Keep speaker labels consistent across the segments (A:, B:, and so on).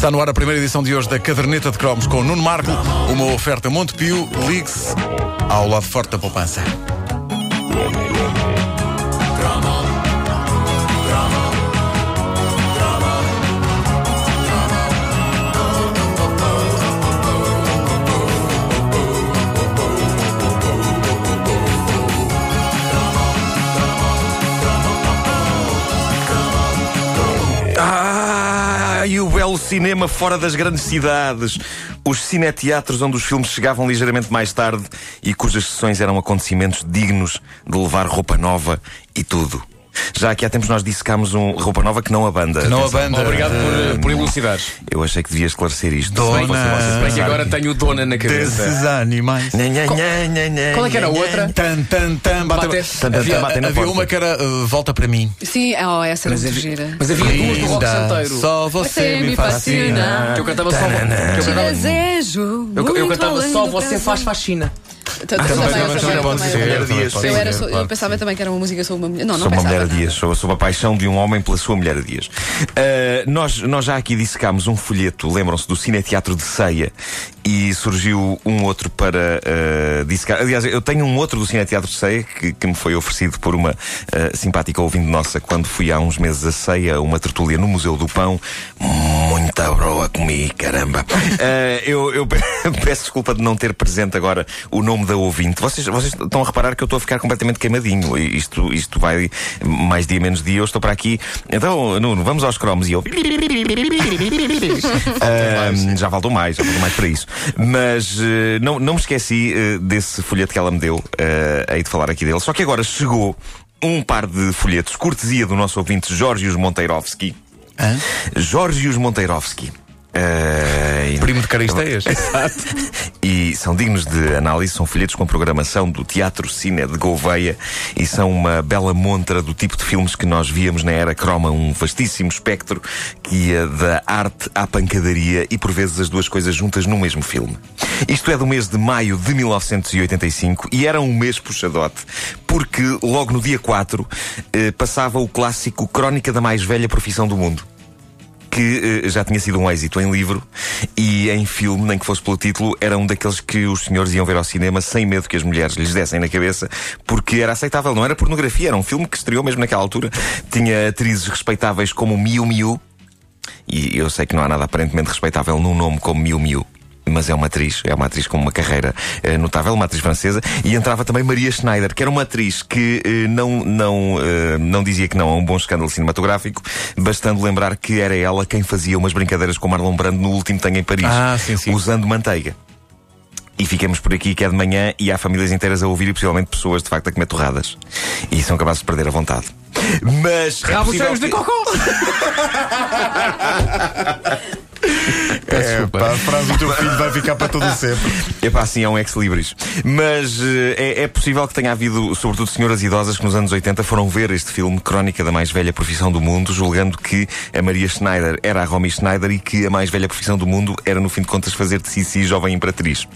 A: Está no ar a primeira edição de hoje da Caderneta de Cromos com Nuno Marco, uma oferta Montepio, ligue-se ao lado forte da poupança.
B: Cinema fora das grandes cidades. Os cineteatros onde os filmes chegavam ligeiramente mais tarde e cujas sessões eram acontecimentos dignos de levar roupa nova e tudo. Já aqui há tempos nós dissecámos um roupa nova que não a banda.
A: não a
B: Atenção.
A: banda.
C: Obrigado por, por elucidares.
B: Eu achei que devia esclarecer isto.
A: Dona-
B: Se bem que
C: que agora tenho o Dona na cabeça.
A: Desses animais.
B: Nha, nha, nha, nha, nha,
C: Qual é que era a outra?
A: Tan, tan, tan, bate,
C: Bate-
B: tan, tan,
A: havia,
B: bate
A: havia uma que era uh, Volta para mim.
D: Sim, oh, essa era
C: Mas havia,
D: gira.
C: mas havia duas do rock santeiro.
A: Só você me fascina.
C: Que eu cantava só. Que eu cantava,
D: Desejo.
C: eu, cantava só Você faz faxina.
D: Também,
A: também,
D: eu pensava também que era uma música sobre uma mulher. Não, não
B: Sou uma mulher a dias, sou, sou a paixão de um homem pela sua mulher a dias. Uh, nós, nós já aqui dissecámos um folheto, lembram-se do Cineteatro de Ceia, e surgiu um outro para uh, dissecar. Aliás, eu tenho um outro do Cineteatro de Ceia que, que me foi oferecido por uma uh, simpática ouvinte nossa quando fui há uns meses a Ceia, uma tertúlia no Museu do Pão. Muita broa comi, caramba. Uh, eu, eu peço desculpa de não ter presente agora o nome da ouvinte. Vocês, vocês estão a reparar que eu estou a ficar completamente queimadinho. Isto, isto vai mais dia menos dia. Eu estou para aqui. Então, Nuno, vamos aos cromos e eu. Ahm, já faltou mais, já faltou mais para isso. Mas eh, não, não me esqueci desse folheto que ela me deu. eh, hei de falar aqui dele. Só que agora chegou um par de folhetos, cortesia do nosso ouvinte Jorgios Monteirovski.
A: Hã?
B: Jorgios Monteirovski. Eh,
A: Primo de Caristeias.
B: e são dignos de análise, são folhetos com programação do Teatro Cine de Gouveia e são uma bela montra do tipo de filmes que nós víamos na era croma, um vastíssimo espectro que ia da arte à pancadaria e por vezes as duas coisas juntas no mesmo filme. Isto é do mês de maio de 1985 e era um mês puxadote, porque logo no dia 4 eh, passava o clássico Crónica da Mais Velha Profissão do Mundo que eh, já tinha sido um êxito em livro e em filme, nem que fosse pelo título, era um daqueles que os senhores iam ver ao cinema sem medo que as mulheres lhes dessem na cabeça, porque era aceitável, não era pornografia, era um filme que estreou mesmo naquela altura. Tinha atrizes respeitáveis como Miu Miu, e eu sei que não há nada aparentemente respeitável num nome como Miu Miu. Mas é uma atriz, é uma atriz com uma carreira eh, notável, uma atriz francesa, e entrava também Maria Schneider, que era uma atriz que eh, não, não, eh, não dizia que não a um bom escândalo cinematográfico, bastando lembrar que era ela quem fazia umas brincadeiras com Marlon Brando no último Tango em Paris,
A: Ah, sim, sim.
B: usando manteiga. E ficamos por aqui que é de manhã e há famílias inteiras a ouvir e possivelmente pessoas de facto a comer torradas. E são capazes de perder a vontade. Mas. é
C: Rabos
B: possível
C: cheios de.
A: É, pá, a frase do teu filho vai ficar para todo sempre.
B: Epá, sim, é um ex-libris. Mas eh, é, é possível que tenha havido, sobretudo, senhoras idosas que nos anos 80 foram ver este filme, Crónica da Mais Velha Profissão do Mundo, julgando que a Maria Schneider era a Romy Schneider e que a mais velha profissão do mundo era, no fim de contas, fazer de Sissi Jovem Imperatriz.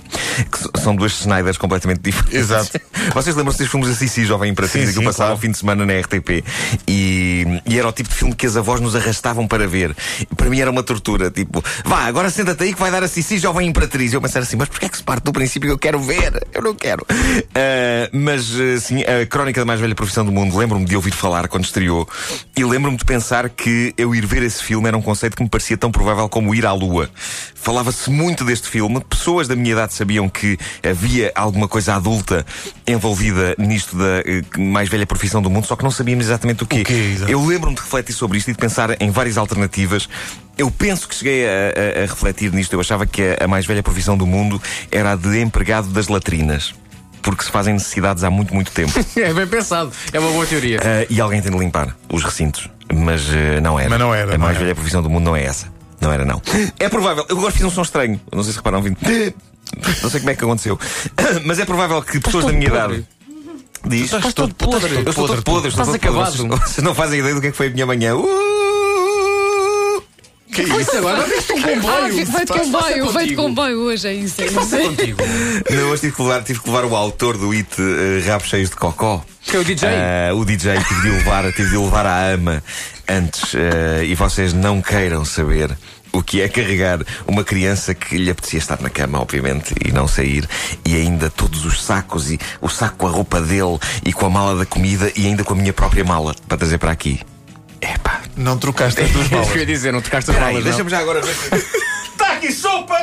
B: Que são duas Schneiders completamente diferentes.
A: Exato.
B: Vocês lembram-se dos filmes da Sissi Jovem Imperatriz
A: Sim,
B: que
A: sim,
B: passava
A: claro.
B: ao fim de semana na RTP? E, e era o tipo de filme que as avós nos arrastavam para ver. Para mim era uma tortura. Tipo, vá, agora senta-te aí que vai dar a Sissi Jovem Imperatriz. Eu pensava assim, mas porquê é que se parte do princípio que eu quero ver? Eu não quero. Ah, mas, ah, sim, a Crónica da Mais Velha Profissão do Mundo, lembro-me de ouvir falar quando estreou. E lembro-me de pensar que eu ir ver esse filme era um conceito que me parecia tão provável como ir à Lua. Falava-se muito deste filme. Pessoas da minha idade sabiam que havia alguma coisa adulta envolvida nisto da eh, mais velha profissão do mundo, só que não sabíamos exatamente o quê.
A: O quê,
B: eu lembro-me de refletir sobre isto e de pensar em várias alternativas. Eu penso que cheguei a, a- a refletir nisto. Eu achava que a, a mais velha profissão do mundo era a de empregado das latrinas. Porque se fazem necessidades há muito, muito tempo.
C: É bem pensado. É uma boa teoria.
B: Ah, e alguém tem de limpar os recintos. Mas eh, não era.
A: Mas não era,
B: A
A: não
B: mais
A: era.
B: velha profissão do mundo não é essa. Não era, não. É provável. Eu agora fiz um som estranho. Não sei se repararam vindo. Não sei como é que aconteceu. Mas é provável que pessoas da minha
C: podre.
B: idade. Diz.
A: Estás
C: todo podre.
B: Eu estou todo podre,
C: Estás acabado.
B: Vocês, vocês não fazem ideia do que é que foi a minha manhã. Uh!
A: Que
C: isso agora? Vai um
D: Ah,
C: comboio.
D: vai de comboio, vai de comboio hoje, é isso. É isso.
C: contigo.
B: Não, hoje tive que, levar, tive que levar o autor do hit uh, Rabos Cheios de Cocó.
C: Que é o DJ?
B: Ah, o DJ tive de levar, tive de levar à ama antes. ah, e vocês não queiram saber o que é carregar uma criança que lhe apetecia estar na cama, obviamente, e não sair, e ainda todos os sacos, e o saco com a roupa dele, e com a mala da comida, e ainda com a minha própria mala, para trazer para aqui. Epá,
A: Não trocaste as duas malas.
C: que eu ia dizer, não tocaste as não?
B: deixa-me já agora ver. Sopa!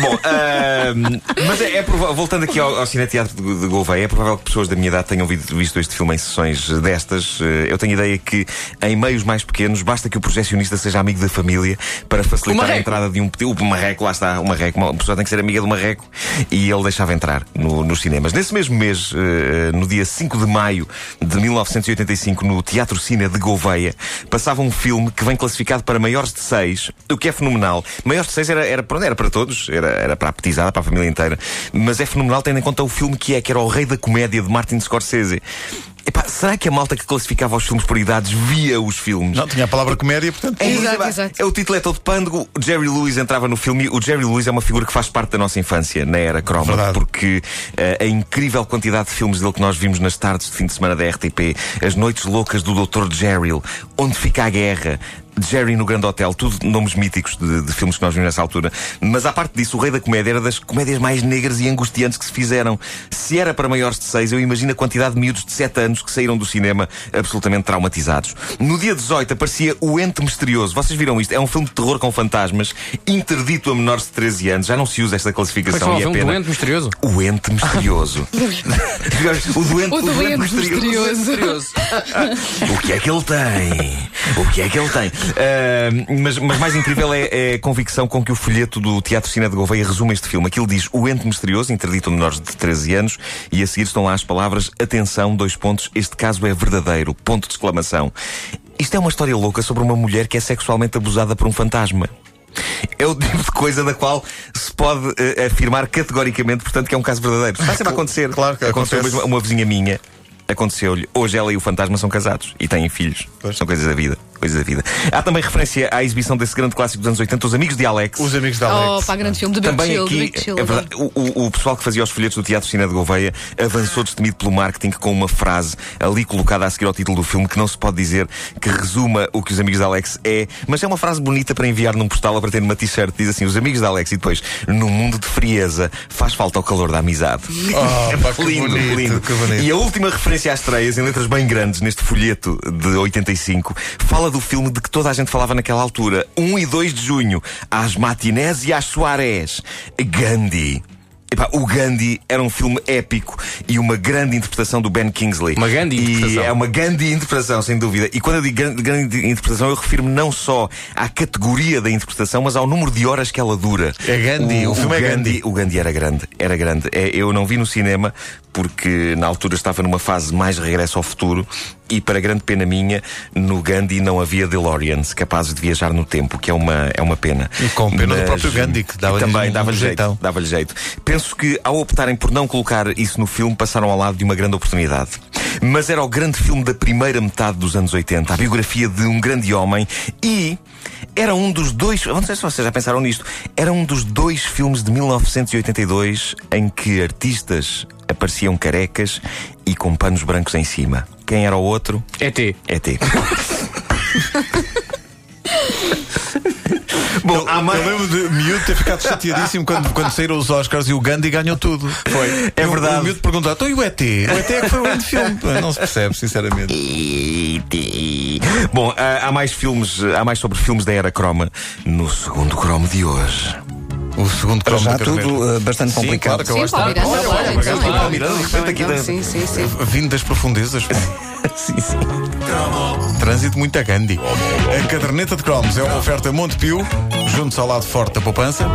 B: Bom, ahm, mas é, é prova- voltando aqui ao, ao Cineteatro de, de Gouveia, é provável que pessoas da minha idade tenham vi- visto este filme em sessões destas. Eh, Eu tenho ideia que em meios mais pequenos basta que o projecionista seja amigo da família para facilitar a entrada de um o marreco, lá está, o marreco. Uma pessoa tem que ser amiga do marreco e ele deixava entrar no- nos cinemas. Nesse mesmo mês, eh, no dia 5 de maio de 1985, no Teatro Cine de Gouveia, passava um filme que vem classificado para maiores de 6, o que é fenomenal. Maiores de 6 era, era, pronto, era para todos, era, era para a petizada, para a família inteira, mas é fenomenal tendo em conta o filme que é, que era o Rei da Comédia de Martin Scorsese. Epá, será que a malta que classificava os filmes por idades via os filmes?
A: Não, tinha a palavra comédia, portanto.
B: É,
D: Exato, exato.
B: é, o título é todo pândego. O Jerry Lewis entrava no filme. O Jerry Lewis é uma figura que faz parte da nossa infância na era croma,
A: Verdade.
B: porque eh, a incrível quantidade de filmes dele que nós vimos nas tardes de fim de semana da RTP, as noites loucas do Dr. Jerry, onde fica a guerra. Jerry no Grande Hotel, tudo nomes míticos de, de filmes que nós vimos nessa altura. Mas à parte disso, o Rei da Comédia era das comédias mais negras e angustiantes que se fizeram. Se era para maiores de 6, eu imagino a quantidade de miúdos de 7 anos que saíram do cinema absolutamente traumatizados. No dia 18 aparecia O Ente Misterioso. Vocês viram isto? É um filme de terror com fantasmas, interdito a menores de 13 anos. Já não se usa esta
C: é
B: classificação
C: chama o
B: e é pena.
C: doente misterioso?
B: O Ente Misterioso. o doente,
D: O doente misterioso.
B: o que é que ele tem? O que é que ele tem? Ah, mas, mas mais incrível é, é a convicção com que o folheto do Teatro Cine de Gouveia resume este filme. Aquilo diz o ente misterioso, interdito a menores de 13 anos, e a seguir estão lá as palavras atenção, dois pontos, este caso é verdadeiro, ponto de exclamação. Isto é uma história louca sobre uma mulher que é sexualmente abusada por um fantasma. É o tipo de coisa da qual se pode eh, afirmar categoricamente, portanto, que é um caso verdadeiro. Está sempre a acontecer.
A: Claro que
B: aconteceu
A: acontece.
B: mesmo a uma vizinha minha. Aconteceu-lhe. Hoje ela e o fantasma são casados e têm filhos.
A: Pois.
B: São coisas da vida. Coisas da vida. Há também referência à exibição desse grande clássico dos anos 80, Os Amigos de Alex.
A: Os amigos da
D: Oh,
A: Alex.
D: pá, grande filme de
B: Também
D: Chill, de
B: aqui,
D: Chill.
B: é verdade, o, o- pessoal que fazia os folhetos do Teatro Cine de Gouveia avançou destemido pelo marketing com uma frase ali colocada a seguir ao título do filme que não se pode dizer que resuma o que os amigos da Alex é, mas é uma frase bonita para enviar num postal ou para ter numa t-shirt. Diz assim: Os amigos da Alex, e depois, num mundo de frieza, faz falta o calor da amizade.
A: Oh, pá, que
B: lindo,
A: bonito,
B: lindo.
A: que bonito.
B: E a última referência às estreias, em letras bem grandes, neste folheto de 85, fala do filme de que toda a gente falava naquela altura. 1 e 2 de junho, às matinés e às soarés. Gandhi. Epá, o Gandhi era um filme épico e uma grande interpretação do Ben Kingsley.
C: Uma grande
B: E
C: interpretação.
B: é uma grande interpretação, sem dúvida. E quando eu digo grande, grande interpretação, eu refiro-me não só à categoria da interpretação, mas ao número de horas que ela dura.
A: É Gandhi, o filme é Gandhi.
B: O Gandhi era grande, era grande. É, eu não vi no cinema porque na altura estava numa fase mais regresso ao futuro e para grande pena minha, no Gandhi não havia DeLoreans capazes de viajar no tempo, que é uma, é uma pena.
A: E com pena do próprio Gandhi, que dava-lhe
B: também
A: um
B: dava-lhe jeito,
A: jeitão.
B: dava-lhe jeito. Penso que ao optarem por não colocar isso no filme, passaram ao lado de uma grande oportunidade. Mas era o grande filme da primeira metade dos anos 80, a biografia de um grande homem e era um dos dois, eu não sei se vocês já pensaram nisto, era um dos dois filmes de 1982 em que artistas apareciam carecas e com panos brancos em cima. Quem era o outro?
C: ET.
B: ET. Bom, há mais.
A: Eu lembro de miúdo ter ficado chateadíssimo quando, quando saíram os Oscars e o Gandhi ganhou tudo. Foi.
B: É verdade.
A: O miúdo perguntou: então e o ET? O ET é que foi o grande filme. Não se percebe, sinceramente.
B: Bom, há, há mais filmes, há mais sobre filmes da era croma no segundo cromo de hoje.
A: O segundo cromo
E: já
A: da caderneta.
E: tudo eh, bastante
A: Sim,
E: complicado.
A: claro que eu
D: Sim,
B: olha,
D: claro,
B: olha,
D: então,
B: olha,
D: então,
B: Paulo Miranda, de repente aqui da-
D: Sim, sim, sim.
A: Vindo das profundezas.
B: sim, sim.
A: Trânsito muito a Gandhi. A caderneta de cromos é uma oferta Montepio, junto ao lado forte da poupança.